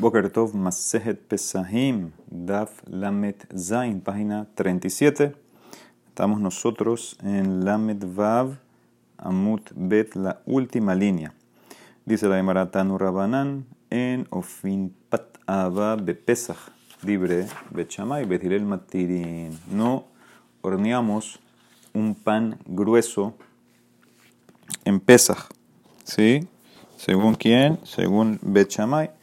Boker Tov Pesahim, Daf Lamet Zain, página 37. Estamos nosotros en Lamet Vav, Amut Bet, la última línea. Dice la Gemara Tanu Rabanan en Ofin Pat Ava Pesach, libre Bechamay, Betirel Matirin. No horneamos un pan grueso en Pesach. ¿Sí? ¿Según quién? Según Bechamay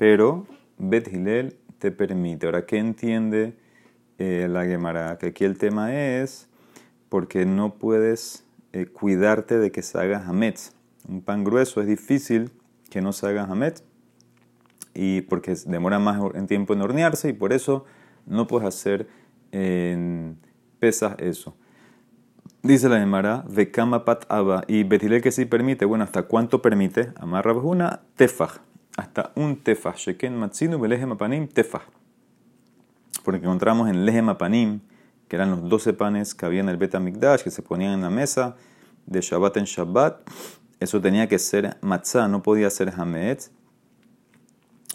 pero Bet Hilel te permite. Ahora, ¿qué entiende eh, la Gemara? Que aquí el tema es porque no puedes eh, cuidarte de que se haga hametz. Un pan grueso es difícil que no se haga hametz y porque demora más en tiempo en hornearse y por eso no puedes hacer en pesas eso. Dice la Gemara, Vekama pat aba y Betilel que sí permite. Bueno, ¿hasta cuánto permite? Amarra una tefaj hasta un tefah. Sheken matzinu apanim. Porque encontramos en lehem apanim, que eran los 12 panes que había en el Bet Mikdash, que se ponían en la mesa de Shabbat en Shabbat. Eso tenía que ser matzah, no podía ser hametz.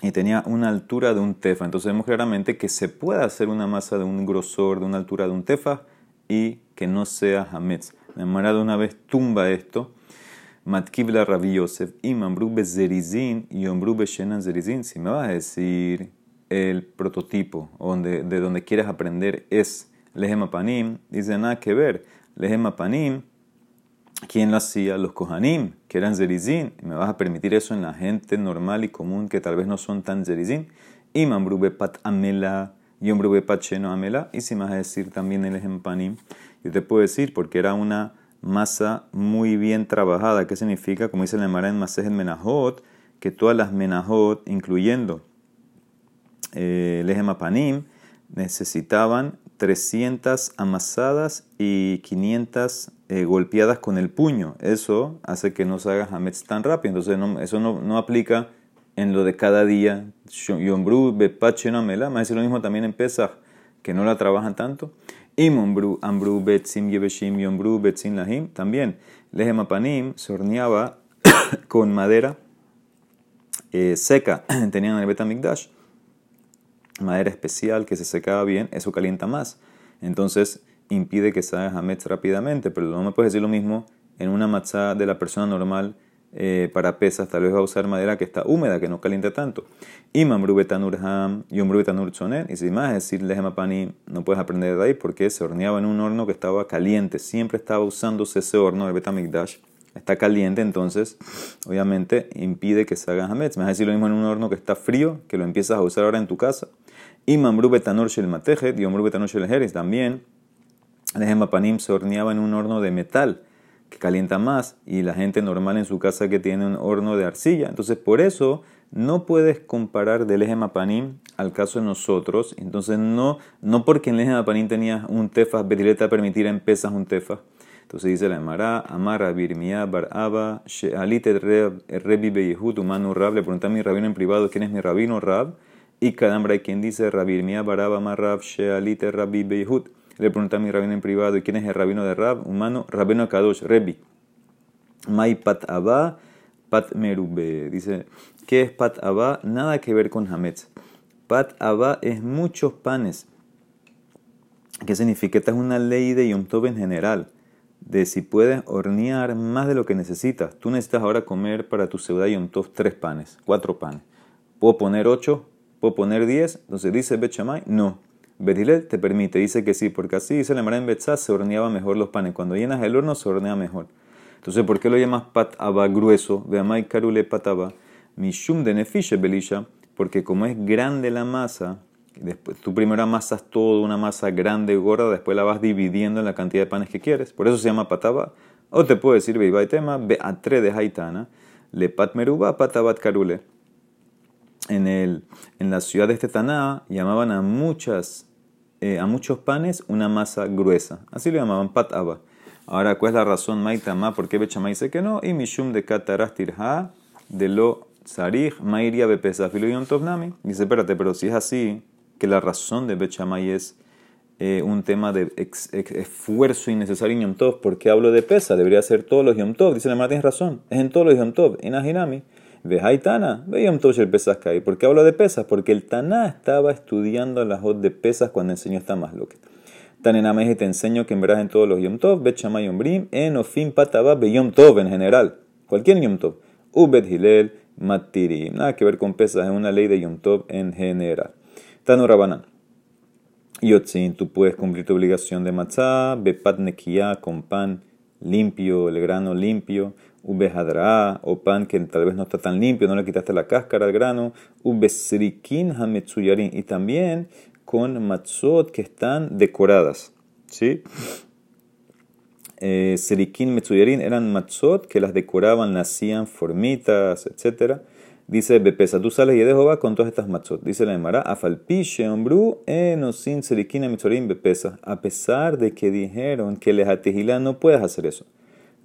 Y tenía una altura de un tefa. Entonces vemos claramente que se puede hacer una masa de un grosor, de una altura de un tefa, y que no sea hametz. La Mara de una vez tumba esto Matkibla Rabbi Yosef, Imambru Zerizin y Ombru Shenan Zerizin. Si me vas a decir el prototipo donde, de donde quieres aprender es Lehem Panim, dice nada que ver. Lehem Panim, ¿quién lo hacía? Los Kohanim, que eran Zerizin. ¿Me vas a permitir eso en la gente normal y común que tal vez no son tan Zerizin? Imambru Pat Amela y Ombru Pat Amela. Y si me vas a decir también el Lehem Panim, yo te puedo decir porque era una masa muy bien trabajada. ¿Qué significa? Como dice la Emara en Masejet Menajot, que todas las Menajot, incluyendo eh, el Panim, necesitaban 300 amasadas y 500 eh, golpeadas con el puño. Eso hace que no se haga hametz tan rápido. Entonces eso no, no, aplica en lo de cada día. Yombru, Bepache, no Amela. Me lo mismo también en Pesach, que no la trabajan tanto. Imombru, Ambru, Betzim, Yebeshim, Yombru, Betzim, Lahim. También, Lehemapanim se horneaba con madera eh, seca. Tenían el Betamikdash. Madera especial que se secaba bien, eso calienta más. Entonces impide que se haga hametz rápidamente. Pero no me puedes decir lo mismo en una matzá de la persona normal eh, para pesas, tal vez va a usar madera que está húmeda, que no calienta tanto. Y betanur ham, y betanur tzonen. Y si más decir pani, no puedes aprender de ahí porque se horneaba en un horno que estaba caliente. Siempre estaba usándose ese horno, el betamikdash. Está caliente, entonces obviamente impide que se haga hametz. Me vas decir lo mismo en un horno que está frío, que lo empiezas a usar ahora en tu casa. Y mamru betanur shel y betanur shel heres. También el panim se horneaba en un horno de metal que calienta más y la gente normal en su casa que tiene un horno de arcilla. Entonces, por eso no puedes comparar del eje Mapanim al caso de nosotros. Entonces, no, no porque en el eje Mapanim tenías un tefa, Betileta permitir en pesas un tefa. Entonces dice la Emara, Amara, Birmia, Baraba, Shealite, Rebi, Beyehut, Humano, Rab. Le pregunté a mi rabino en privado quién es mi rabino, Rab. Y Kadambra, quien dice, Rabirmia, Baraba, Marab, Shealite, Rabbi, Beyehut. Le pregunté a mi rabino en privado, ¿y quién es el rabino de Rab? Humano, rabino Kadosh, Rebi. Mai pat abba, pat merube. Dice, ¿qué es pat abba? Nada que ver con hametz. Pat abba es muchos panes. ¿Qué significa? Esta es una ley de Yom Tov en general. De si puedes hornear más de lo que necesitas. Tú necesitas ahora comer para tu ciudad Yom Tov tres panes, cuatro panes. ¿Puedo poner ocho? ¿Puedo poner diez? Entonces dice Bechamay, no. Betilet te permite, dice que sí, porque así dice la Mara en Betzá, se horneaba mejor los panes. Cuando llenas el horno se hornea mejor. Entonces, ¿por qué lo llamas pat aba grueso? Veamai karule pataba. Mishum de nefishe belisha, porque como es grande la masa, después tú primero amasas todo, una masa grande, gorda, después la vas dividiendo en la cantidad de panes que quieres. Por eso se llama pataba. O te puedo decir, y tema, beatre de haitana, le pat meruba patabat karule en, el, en la ciudad de este Taná llamaban a, muchas, eh, a muchos panes una masa gruesa. Así lo llamaban pataba. Ahora, ¿cuál es la razón, Maitama? ¿Por qué Bechamay dice que no? Y Mishum de Katarastirha de lo Sarij Mairia Bepesafilo Tovnami. Dice, espérate, pero si es así, que la razón de Bechamay es eh, un tema de esfuerzo innecesario en Yom ¿por qué hablo de pesa? Debería ser todos los Yom Tov. Dice la tienes razón, es en todos los Yom Tov. En Ajinami. Ve Haitana, Yom el Kai. ¿Por qué hablo de pesas? Porque el Taná estaba estudiando las hot de pesas cuando enseñó esta más loca. Tanenameje te enseño que en verdad en todos los Yom Tov, Shamay Brim, en Yom Tov en general. Cualquier Yom Tov. Ubet Hilel, Matiri. Nada que ver con pesas, es una ley de Yom Tov en general. Tano Rabanan. Yotzin, tú puedes cumplir tu obligación de matzah, bepat nekiya, con pan limpio, el grano limpio, ubehadra, o pan que tal vez no está tan limpio, no le quitaste la cáscara al grano, ubesrikin hametsuyarin, y también con matzot que están decoradas, ¿sí? Eh, serikin metsuyarin eran matzot que las decoraban, hacían formitas, etcétera Dice Bepesa, tú sales y de Jehová con todas estas matzot. Dice la Emara, afalpiche ombru enosin serikina mitzorim bepesa. A pesar de que dijeron que lejatejilá no puedes hacer eso.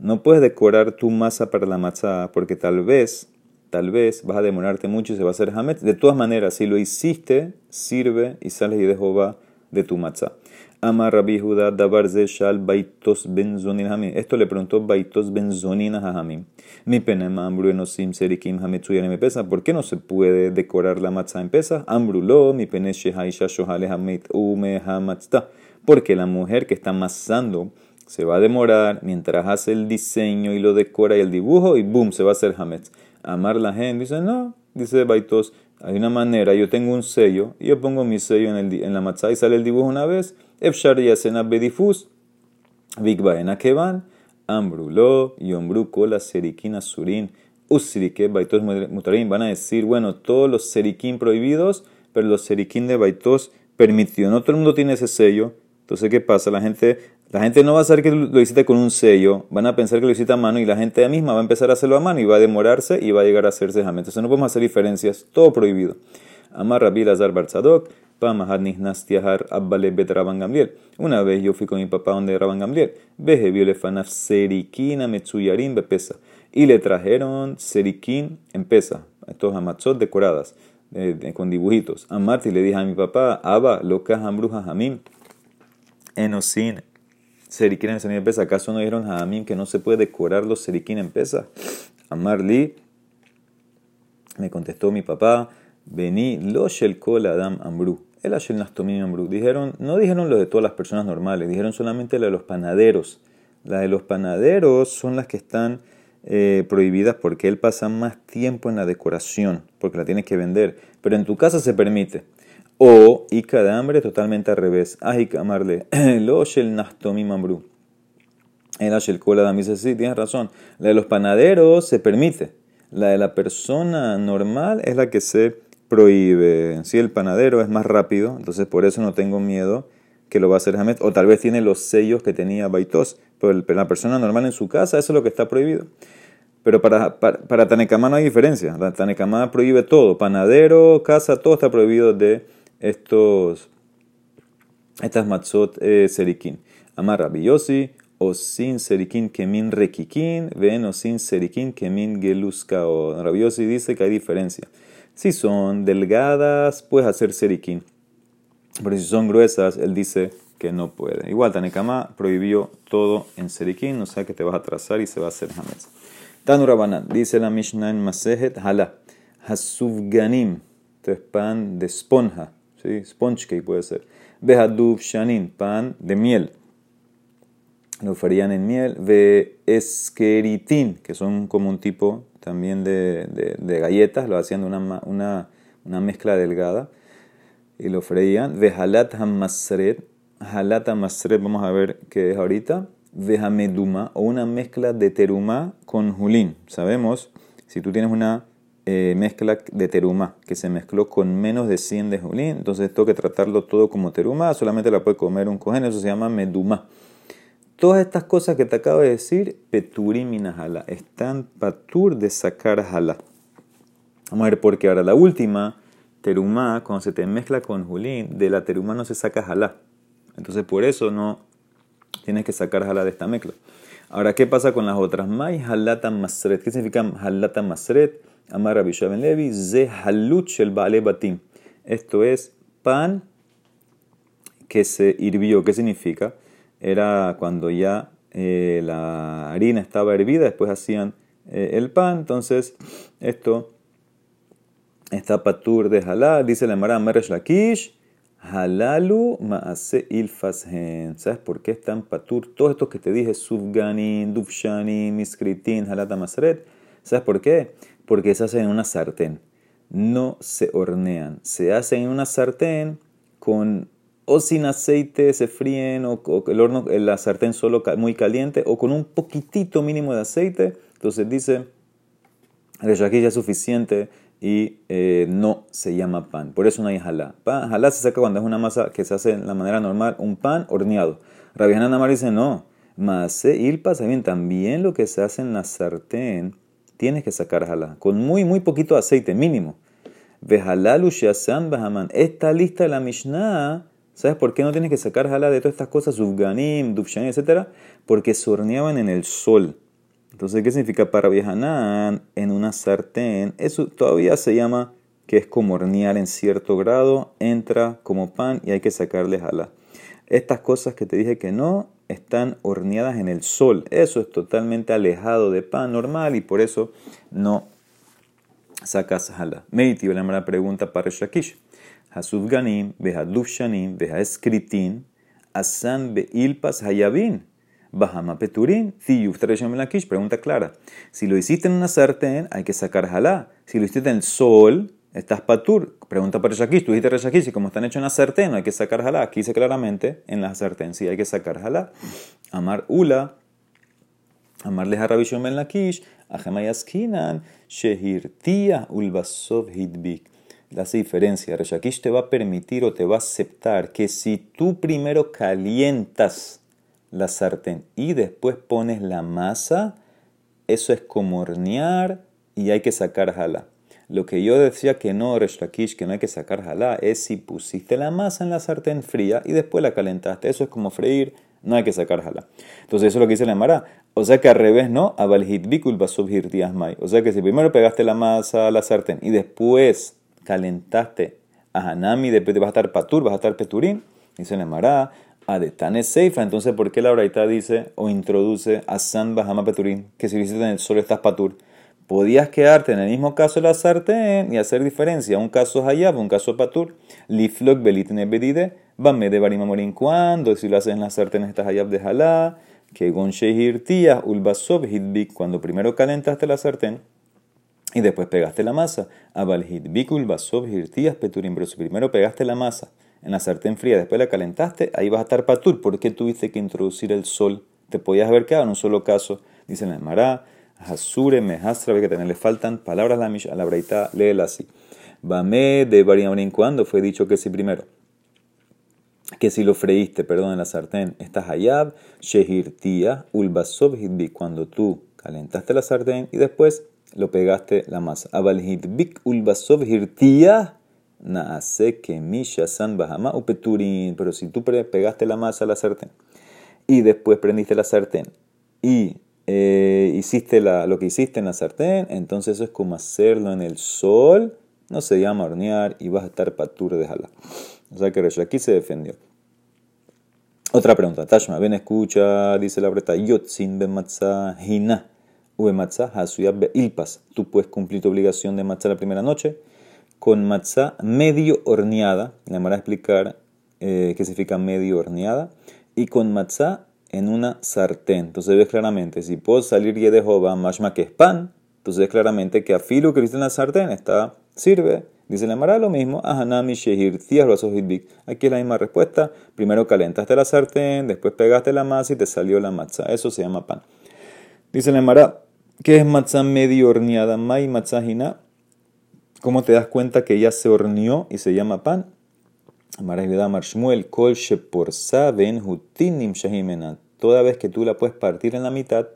No puedes decorar tu masa para la matzá porque tal vez, tal vez vas a demorarte mucho y se va a hacer hamet. De todas maneras, si lo hiciste, sirve y sales y de Jehová de tu matzá. Amar Rabbi Judá Dabar Shal Baitos Benzonin Hamim. Esto le preguntó Baitos Benzonin a Hamim. Mi penema ambru enosim serikim hametsuyan me pesa. ¿Por qué no se puede decorar la matzah en pesa? Ambru lo, mi pene shehaisha shohale hamit ume hamatzta. Porque la mujer que está amasando se va a demorar mientras hace el diseño y lo decora y el dibujo y boom, se va a hacer hametz. Amar la gente dice, no, dice Baitos, hay una manera, yo tengo un sello, y yo pongo mi sello en, el, en la matzah y sale el dibujo una vez Efshar yasena bedifus, vigbaena kevan, ambrulo, yombru kola serikina surin, usrike baitos mutarim. Van a decir, bueno, todos los serikim prohibidos, pero los serikim de baitos permitidos. No todo el mundo tiene ese sello. Entonces, ¿qué pasa? La gente, la gente no va a saber que lo hiciste con un sello, van a pensar que lo hiciste a mano y la gente misma va a empezar a hacerlo a mano y va a demorarse y va a llegar a hacerse jamás. Entonces, no podemos hacer diferencias, todo prohibido. Amar Rabbi Lazar Barzadok, una vez yo fui con mi papá donde Rabban Gamliel. Veje violefanaf serikina metsuyarim bepesa. Y le trajeron serikin en pesa. Estos amatzot decoradas. con dibujitos. A Marti le dije a mi papá, Abba, locas ambrujas hamim. Enosin. Serikin en pesa. ¿Acaso no dijeron a que no se puede decorar los serikin en pesa? Amarli. Me contestó mi papá. Vení lo shel kol adam ambru. El Ashel Amru. Dijeron, no dijeron lo de todas las personas normales, dijeron solamente lo de los panaderos. Las de los panaderos son las que están eh, prohibidas porque él pasa más tiempo en la decoración, porque la tienes que vender. Pero en tu casa se permite. O, y cada hambre totalmente al revés. Ay, amarle. Lo Shel Nastomim Amru. El Ashel Kola dice, sí, tienes razón. La de los panaderos se permite. La de la persona normal es la que se prohíbe. Si el panadero es más rápido, entonces por eso no tengo miedo que lo va a hacer Hamet. O tal vez tiene los sellos que tenía Baitos. Pero la persona normal en su casa, eso es lo que está prohibido. Pero para, para, Tanekama no hay diferencia. La Tanekama prohíbe todo. Panadero, casa, todo está prohibido de estos, estas matzot eh, serikin. Amar Rabiyosi, o sin serikin kemin rekikin, ven o sin serikin kemin geluska. O Rabiosi dice que hay diferencia. Si son delgadas, puedes hacer serikin. Pero si son gruesas, él dice que no puede. Igual, Tanekama prohibió todo en serikin, o sea que te vas a trazar y se va a hacer hametz. Tanurabanan, dice la Mishnah en Masejet, hala, hasuvganim, esto es pan de esponja, ¿sí? sponge cake puede ser. Behadub shanin, pan de miel. Lo farían en miel. Ve esqueritín, que son como un tipo también de, de, galletas, lo hacían de una, una, una, mezcla delgada y lo freían. Vejalat hamasret, halat hamasret, vamos a ver qué es ahorita. Vejameduma, o una mezcla de teruma con julín. Sabemos, si tú tienes una eh, mezcla de teruma que se mezcló con menos de 100 de julín, entonces tengo que tratarlo todo como teruma, solamente la puede comer un cohen, eso se llama meduma. Todas estas cosas que te acabo de decir, peturim minajala, están patur de sacar jala. Vamos a ver por qué ahora la última, terumá, cuando se te mezcla con julín, de la terumá no se saca jala. Entonces por eso no tienes que sacar jala de esta mezcla. Ahora, ¿qué pasa con las otras? May halata masret. ¿Qué significa halata masret? Levi, halut el batim. Esto es pan que se hirvió. ¿Qué significa? era cuando ya eh, la harina estaba hervida, después hacían eh, el pan, entonces esto está patur de halal, dice la Mara Meresh Lakish, halalu maase ilfashen. ¿Sabes por qué están patur? Todos estos que te dije, subganin, dufshanin, miskritin, halata masret. ¿Sabes por qué? Porque se hacen en una sartén. No se hornean. Se hacen en una sartén con o sin aceite se fríen o, el horno, la sartén solo muy caliente o con un poquitito mínimo de aceite. Entonces dice, el ya es suficiente y eh, no se llama pan. Por eso no hay jalá. Pan, jalá se saca cuando es una masa que se hace de la manera normal, un pan horneado. Rabiana Namar dice no. Mase ilpa, bien, también lo que se hace en la sartén, tienes que sacar jalá. Con muy, muy poquito aceite, mínimo. Vejalalu shasan bahaman. Esta lista de la Mishnah, ¿sabes por qué no tienes que sacar jalá de todas estas cosas? Subganim, dufshanim, etc. Porque se horneaban en el sol. Entonces, ¿qué significa para viajanan en una sartén? Eso todavía se llama que es como hornear en cierto grado, entra como pan y hay que sacarle jala. Estas cosas que te dije que no están horneadas en el sol. Eso es totalmente alejado de pan normal y por eso no sacas jala. Meiti, la pregunta para Shakish. Hasub ganim, beha escritin, asan beilpas hayabin. Bahama Peturín, Lakish, pregunta clara. Si lo hiciste en una sartén, hay que sacar jalá. Si lo hiciste en el sol, estás patur. Pregunta para Reshakish, tú dijiste Reshakish, y como están hechos en la sartén, hay que sacar jalá. Aquí dice claramente, en la sartén sí hay que sacar jalá. Amar Ula, amarle a Rabbi Ben Lakish, Ajemayaskinan, Shehirtia Ulbasov Hidbik. La diferencia, Reshakish te va a permitir o te va a aceptar que si tú primero calientas la sartén y después pones la masa, eso es como hornear y hay que sacar jalá. Lo que yo decía que no, Reshlakish, que no hay que sacar jalá, es si pusiste la masa en la sartén fría y después la calentaste. Eso es como freír, no hay que sacar jalá. Entonces eso es lo que dice la Mara. O sea que al revés, ¿no? mai. O sea que si primero pegaste la masa a la sartén y después calentaste a Hanami, después vas a estar patur, vas a estar peturín, dice la Mara, Adetane Seifa. Entonces, ¿por qué la Braita dice o introduce a San Bahama Peturín? Que si visitas en el sol estás patur. Podías quedarte en el mismo caso de la sartén y hacer diferencia. Un caso Hayab, un caso patur. Liflok belitne bedide. Bame de barimamorin cuando si lo haces en la sartén estás Hayab de Jalá. Que gonshehir tía ulbasov hitbik. Cuando primero calentaste la sartén y después pegaste la masa. Abal hitbik ulbasov hirtías peturín. Pero si primero pegaste la masa en la sartén fría, después la calentaste, ahí vas a estar patur. ¿Por qué tuviste que introducir el sol? Te podías haber quedado en un solo caso. Dice el Mará, Hasure, Mehastra, que también le faltan palabras a la, la breita, léela así. Bame de Bariamrin, cuando fue dicho que sí primero? Que si lo freíste, perdón, en la sartén, estás hayab, shehirtia, ulbasov cuando tú calentaste la sartén y después lo pegaste la masa. Abal hitbik ulbasov hirtia, Que san bahama upeturin. Pero si tú pegaste la masa a la sartén y después prendiste la sartén y eh, hiciste la, lo que hiciste en la sartén, entonces eso es como hacerlo en el sol. No se llama hornear y vas a estar patur de jala. O sea que aquí se defendió. Otra pregunta. Tashma, ven, escucha, dice la breta. Yotzin ben matzah hina. Ube matzah be ilpas. Tú puedes cumplir tu obligación de matzah la primera noche con matzá medio horneada, le vamos a explicar eh, qué significa medio horneada, y con matzá en una sartén. Entonces ves claramente, si puedo salir y de mashma que es pan, entonces ves claramente que afilo que viste en la sartén está, sirve. Dice la Mara lo mismo, ahanami shehir Aquí es la misma respuesta. Primero calentaste la sartén, después pegaste la masa y te salió la matzá. Eso se llama pan. Dice la Mara, ¿qué es matzá medio horneada? Mai matzahina ¿Cómo te das cuenta que ya se horneó y se llama pan? Toda vez que tú la puedes partir en la mitad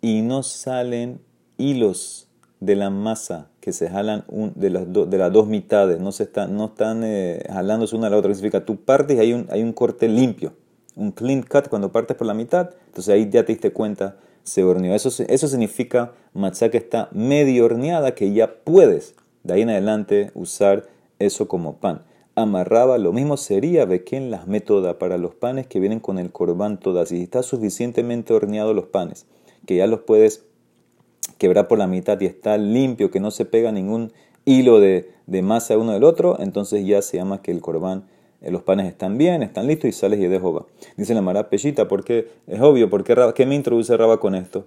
y no salen hilos de la masa que se jalan de, las de las dos mitades, no, se están, no están eh, jalándose una a la otra. Significa, tú partes y hay un, hay un corte limpio, un clean cut cuando partes por la mitad, entonces ahí ya te diste cuenta, se horneó. Eso, eso significa matzá que está medio horneada, que ya puedes de ahí en adelante usar eso como pan. Amarraba, lo mismo sería en las métodas para los panes que vienen con el corbán todas. Si está suficientemente horneado los panes, que ya los puedes quebrar por la mitad y está limpio, que no se pega ningún hilo de, de masa uno del otro, entonces ya se llama que el corbán, eh, los panes están bien, están listos y sales y de Jehová. Dice la Mara Pellita, porque es obvio, porque ¿qué me introduce Raba con esto?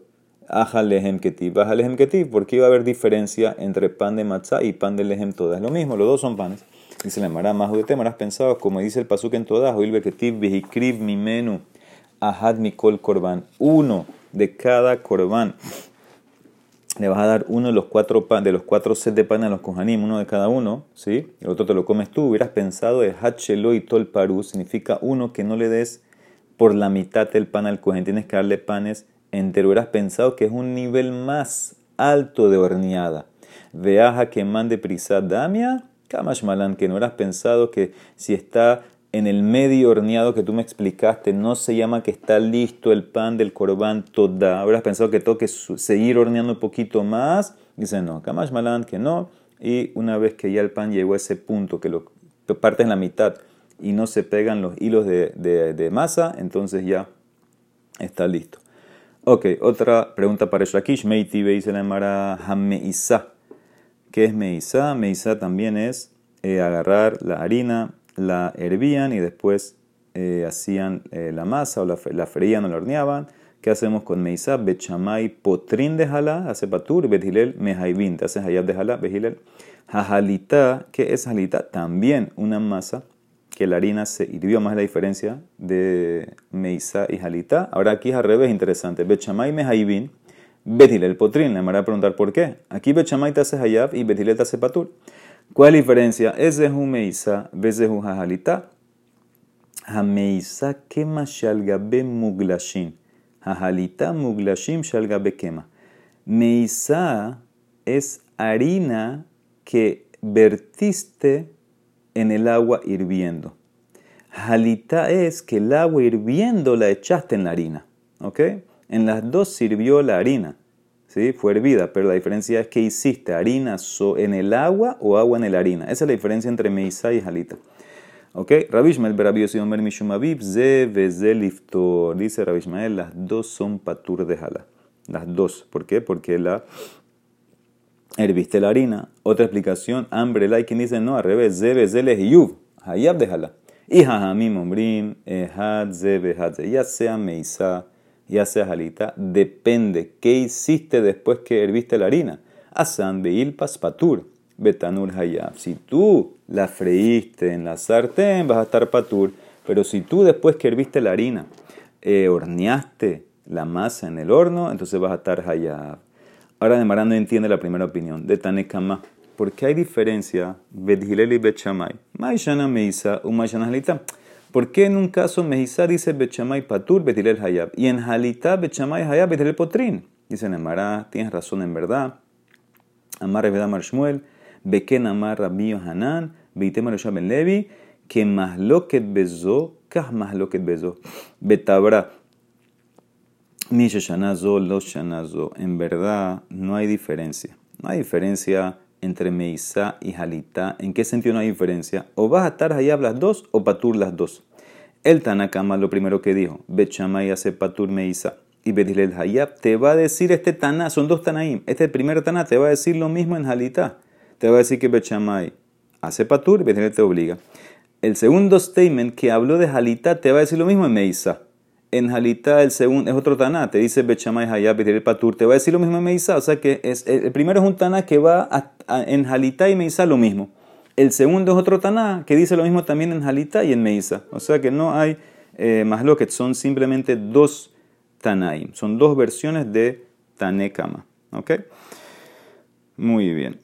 Ajalehem ketiv, Ajalehem ketiv, porque iba a haber diferencia entre pan de matzá y pan de lehem todas. Es lo mismo, los dos son panes. Dice la Mara, más de tema, has pensado, como dice el pasuk en todas, oilbe ketiv, vihikriv mi menú, ahad mikol korban, uno de cada korban le vas a dar uno de los cuatro, de los cuatro sets de pan a los kohanim, uno de cada uno, ¿sí? El otro te lo comes tú. Hubieras pensado de hachelo y tol paru, significa uno que no le des por la mitad del pan al kohen, tienes que darle panes entero. Hubieras pensado que es un nivel más alto de horneada. Veaja que mande prisa damia, kamash malan, que no hubieras pensado que si está en el medio horneado que tú me explicaste, no se llama que está listo el pan del corbán toda. Habrás pensado que tengo que seguir horneando un poquito más. Dice no, Kamash Malan que no. Y una vez que ya el pan llegó a ese punto, que lo partes en la mitad y no se pegan los hilos de, masa, entonces ya está listo. Ok, otra pregunta para Shakish. Meiti dice la Mara Hameisa. ¿Qué es Meisa? Meisa también es eh, agarrar la harina, la hervían y después eh, hacían eh, la masa o la, la, freían o la horneaban. ¿Qué hacemos con meisa? Bechamay potrin de jalá, hace patur, bethilel mehaibin, te haces hayab de jalá, bethilel. Jajalita, ¿qué es jalita? También una masa que la harina se hirvió, más la diferencia de meisa y jalita. Ahora aquí es al revés, interesante. Bechamay mehaibin, bethilel potrin. Le me a preguntar por qué. Aquí bechamay te hace hayab y bethilel te hace patur. ¿Cuál es la diferencia? Ese es un meisa, ese es un jajalita. Hameisa kema shalgabe muglashin. Jajalita muglashim shalgabe kema. Meisa es harina que vertiste en el agua hirviendo. Jalita es que el agua hirviendo la echaste en la harina. ¿Ok? En las dos sirvió la harina. ¿sí? fue hervida, pero la diferencia es que hiciste harina en el agua o agua en la harina. Esa es la diferencia entre meisa y jalita. ¿Ok? Rabishmael, Berabiosiomer Mishumabib, Ze, Veze, Liftor. Dice Rabishmael, las dos son patur de jala. Las dos. ¿Por qué? Porque la herviste la harina. Otra explicación, hambre, like, quien dice no, al revés, Ze, Veze, Lehiyuv, Hayab de jala. Y Jajamim, Ombrim, Ehad, Ze, Behad, ya sea meisa ya sea jalita, depende qué hiciste después que herviste la harina. Asan beil paspatur, betanur hayab. Si tú la freíste en la sartén, vas a estar patur. Pero si tú después que herviste la harina, eh, horneaste la masa en el horno, entonces vas a estar hayab. Ahora Demarán no entiende la primera opinión de Tanekama. ¿Por qué hay diferencia? Bedhilel y Bechamay. Maishana meisa, umayshana jalita. ¿Por qué en un caso Mejizá dice Bechamay Patur Betilel Hayab y en Jalita Bechamay Hayab Betilel Potrin? Dice Nemara, tienes razón en verdad. Amar Rebeda Marshmuel, Beken Amar Rabbi Hanan, Beitem Ben Levi, que Mahloket Bezo, Kah Mahloket Bezo, Betabra. En verdad, no hay diferencia. No hay diferencia entre Meisa y Jalita. ¿En qué sentido no hay diferencia? O vas a estar allá las dos o Patur las dos. El Tanakama lo primero que dijo, y hace Patur Meisa y Bedilel Hayab, te va a decir este Taná, son dos Tanaim. Este primer Taná te va a decir lo mismo en Jalita. Te va a decir que Bechamay hace Patur y Bedilel te obliga. El segundo statement que habló de Jalita te va a decir lo mismo en Meisa en Jalita el segundo es otro Taná, te dice Bechamay Hayab el Patur, te va a decir lo mismo en Meisa, o sea que es, el primero es un Taná que va en Jalita y Meisa lo mismo. El segundo es otro Taná que dice lo mismo también en Jalita y en Meisa. O sea que no hay eh, más lo que son simplemente dos Tanaim, son dos versiones de Tanekama. ¿Ok? Muy bien.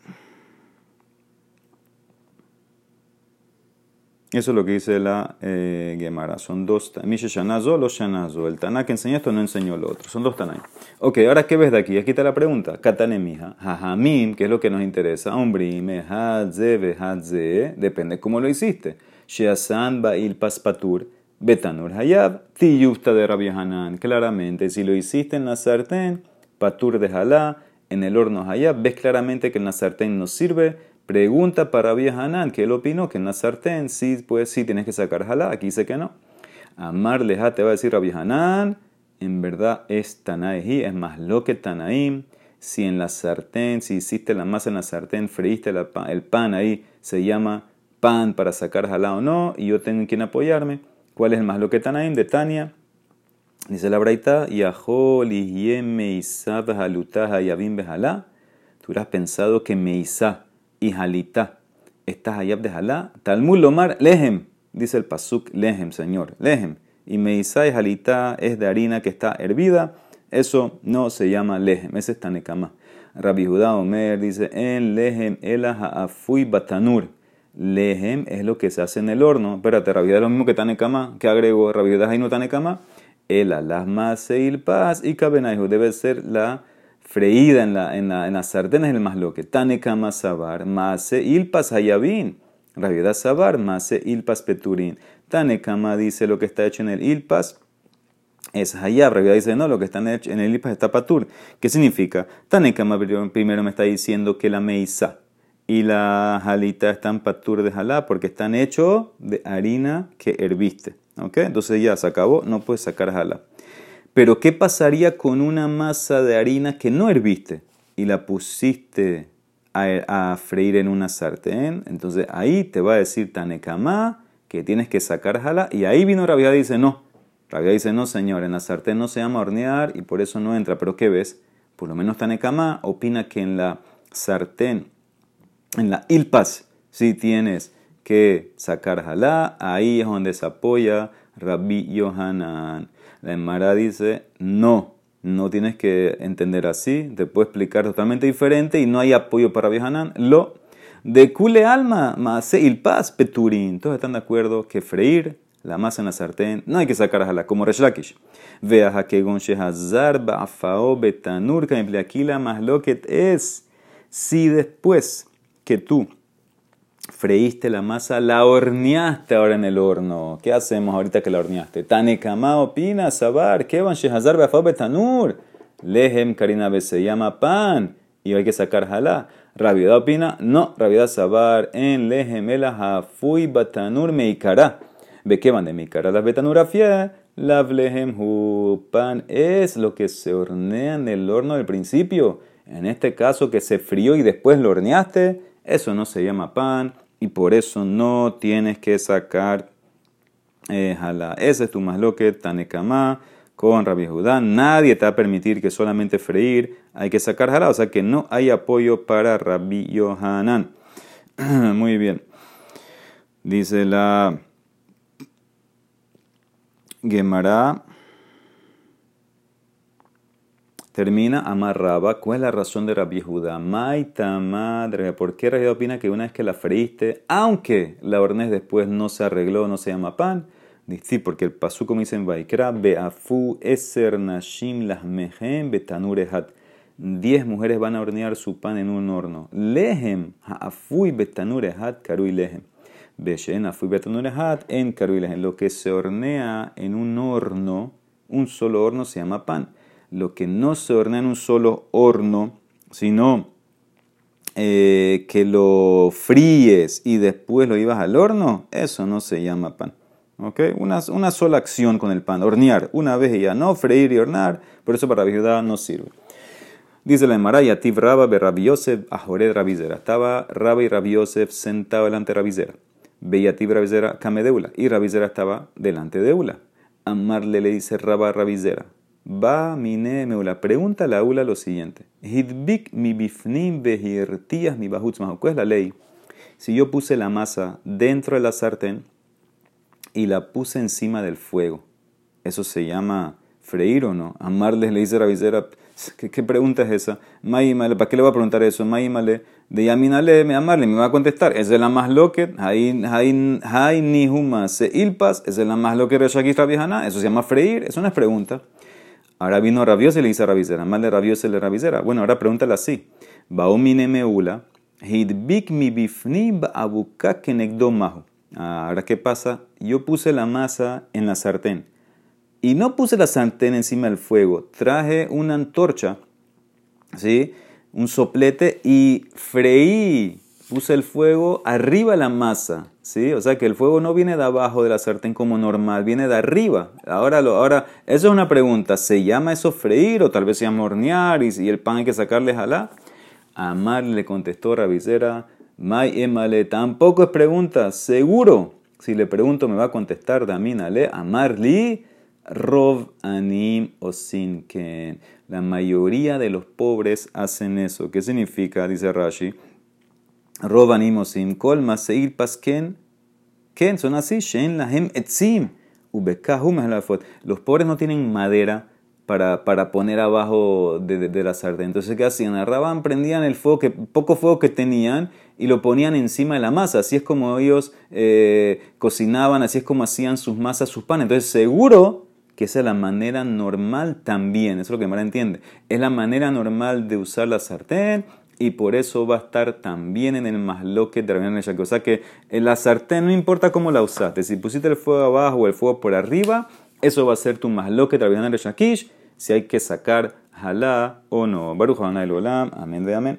Eso es lo que dice la eh, Gemara. Son dos. Misha Shanazo, los Shanazo. El Taná que enseñó esto no enseñó lo otro. Son dos Tanay. Ok, ahora ¿qué ves de aquí? Aquí está la pregunta. Katane mija. Jajamim, que es lo que nos interesa. Ombrime, hadze, hadze. Depende cómo lo hiciste. Sheasan ba'il paspatur. Betanur hayab. Tiyufta de Rabbi Hanan. Claramente, si lo hiciste en la sartén, patur de halá. En el horno hayab, ves claramente que en la sartén no sirve Pregunta para Hanan, que él opinó que en la sartén sí, pues sí tienes que sacar jalá, aquí dice que no. Amar leja te va a decir Rabbi Hanan, en verdad es Tanaeji, es más lo que Tanaim, si en la sartén, si hiciste la masa en la sartén, freíste el pan ahí, se llama pan para sacar jalá o no, y yo tengo en quien apoyarme. ¿Cuál es el más lo que Tanaim de Tania? Dice la braita, Yahol, Bejalutá, Yavim, Bejalá. Tú hubieras pensado que Meisá y Jalita, estas hayab de Jalá, Talmud Lomar, Lehem, dice el Pasuk, Lehem, Señor, Lehem. Y Meisá y Jalita es de harina que está hervida, eso no se llama Lehem, ese es Tanekama. Rabbi Judá Omer dice, en Lehem, Elah, Afui, Batanur. Lehem es lo que se hace en el horno. Espérate, Rabbi es lo mismo que Tanekama, que agrego Rabbi ahí no Tanekama el alas il paz y cabenaihu debe ser la freída en, la, en, la, en las sartenes el masloque. Tanekama sabar, mase ilpas hayabin. Rabiedad sabar, mase ilpas peturin. Tanekama dice lo que está hecho en el ilpas es hayab. Rabiedad dice no, lo que está en el ilpas está patur. ¿Qué significa? Tanekama primero me está diciendo que la meisa y la jalita están patur de jalá porque están hechos de harina que herviste. Entonces ya se acabó, no puedes sacar jala. Pero ¿qué pasaría con una masa de harina que no herviste y la pusiste a, freír en una sartén? Entonces ahí te va a decir Tanekama que tienes que sacar jala y ahí vino Rabia y dice no. Rabia dice no señor, en la sartén no se llama hornear y por eso no entra. Pero ¿qué ves? Por lo menos Tanekama opina que en la sartén, en la ilpas, si tienes que sacar jalá, ahí es donde se apoya Rabbi Yohanan. La Emara dice, no, no tienes que entender así, te puedo explicar totalmente diferente y no hay apoyo para Yohanan. Lo de kule alma, mase il paz peturin. Todos están de acuerdo que freír la masa en la sartén no hay que sacar jalá, como Reshlakish. Vea que shehazar ba'afao betanur, lo que es si después que tú freíste la masa, la horneaste ahora en el horno. ¿Qué hacemos ahorita que la horneaste? Tanekama opina, sabar, van shehazar beafab betanur. Lehem karina se llama pan y hay que sacar jalá. Rabiedad opina, no, rabiedad sabar, en lehem fui batanur meikara. ¿Ve qué van de meikara? La betanurafia, la lehem hu. Pan es lo que se hornea en el horno del principio. En este caso que se frió y después lo horneaste, eso no se llama pan y por eso no tienes que sacar eh, Ese es tu masloque Tanekama con Rabbi Judá. Nadie te va a permitir que solamente freír hay que sacar jalá. O sea que no hay apoyo para Rabbi Yohanan. Muy bien. Dice la Gemara termina amarraba. ¿Cuál es la razón de Rabbi Judá? Maita madre. ¿Por qué Rabbi opina que una vez que la freíste, aunque la hornés después no se arregló, no se llama pan? Sí, porque el pasú como dice en Vaikra, beafu eser nashim lahmehem betanurehat. Diez mujeres van a hornear su pan en un horno. Lehem ha'afui betanurehat karui lehem. Beshen afui betanurehat en karui lehem. Lo que se hornea en un horno, un solo horno se llama pan lo que no se hornea en un solo horno, sino eh, que lo fríes y después lo llevas al horno, eso no se llama pan. ¿Okay? Una, sola acción con el pan, hornear una vez y ya, no freír y hornear, por eso para la viuda no sirve. Dice la Emara, Yativ Rabba be Rabbi Yosef Ajored Rabizera. Estaba Rabba y Rabbi Yosef sentado delante de Rabizera. Beyativ Rabizera Kamedeula. Y Rabizera estaba delante de Eula. Amarle le dice Rabba a Rabizera. Va mine meula. Pregunta la aula lo siguiente. Hidbik mi bifnim behirtías mi ¿Cuál es la ley? Si yo puse la masa dentro de la sartén y la puse encima del fuego, ¿eso se llama freír o no? Amarles le dice Ravisera, ¿qué, ¿qué, pregunta es esa? ¿para qué le voy a preguntar eso? Maímale, de Yaminale, me amarle, me va a contestar. Es la más loque, hay ni huma se ilpas, es la más loque Reshakis Rabihana, eso se llama freír, eso no es pregunta. Ahora vino Rabiose y le dice a más de Rabiose le Rabizera. Bueno, ahora pregúntale así. Baumine meula, hidbik mi bifni abuka kenegdomahu. Ahora, ¿qué pasa? Yo puse la masa en la sartén. Y no puse la sartén encima del fuego. Traje una antorcha, ¿sí? Un soplete y freí puse el fuego arriba de la masa, ¿sí? O sea que el fuego no viene de abajo de la sartén como normal, viene de arriba. Ahora, lo, ahora eso es una pregunta, ¿se llama eso freír o tal vez se llama hornear y, el pan hay que sacarle jalá? Amar le contestó Rabicera, May emale, tampoco es pregunta, seguro. Si le pregunto me va a contestar Damínale, amarli, rov anim o sinken. La mayoría de los pobres hacen eso. ¿Qué significa? Dice Rashi Roban imosim kol maseir pasken. Ken son así, shen lahem etzim. Los pobres no tienen madera para, para poner abajo de, de, la sartén. Entonces, ¿qué hacían? Agarraban, prendían el fuego, que, poco fuego que tenían, y lo ponían encima de la masa. Así es como ellos eh, cocinaban, así es como hacían sus masas, sus panes. Entonces, seguro que esa es la manera normal también. Eso es lo que Mara entiende. Es la manera normal de usar la sartén y por eso va a estar también en el masloque de Rabbi O sea que en la sartén no importa cómo la usaste, si pusiste el fuego abajo o el fuego por arriba, eso va a ser tu masloque de Rabbi Shakish, si hay que sacar jalá o no. Baruch Olam, amén de amén.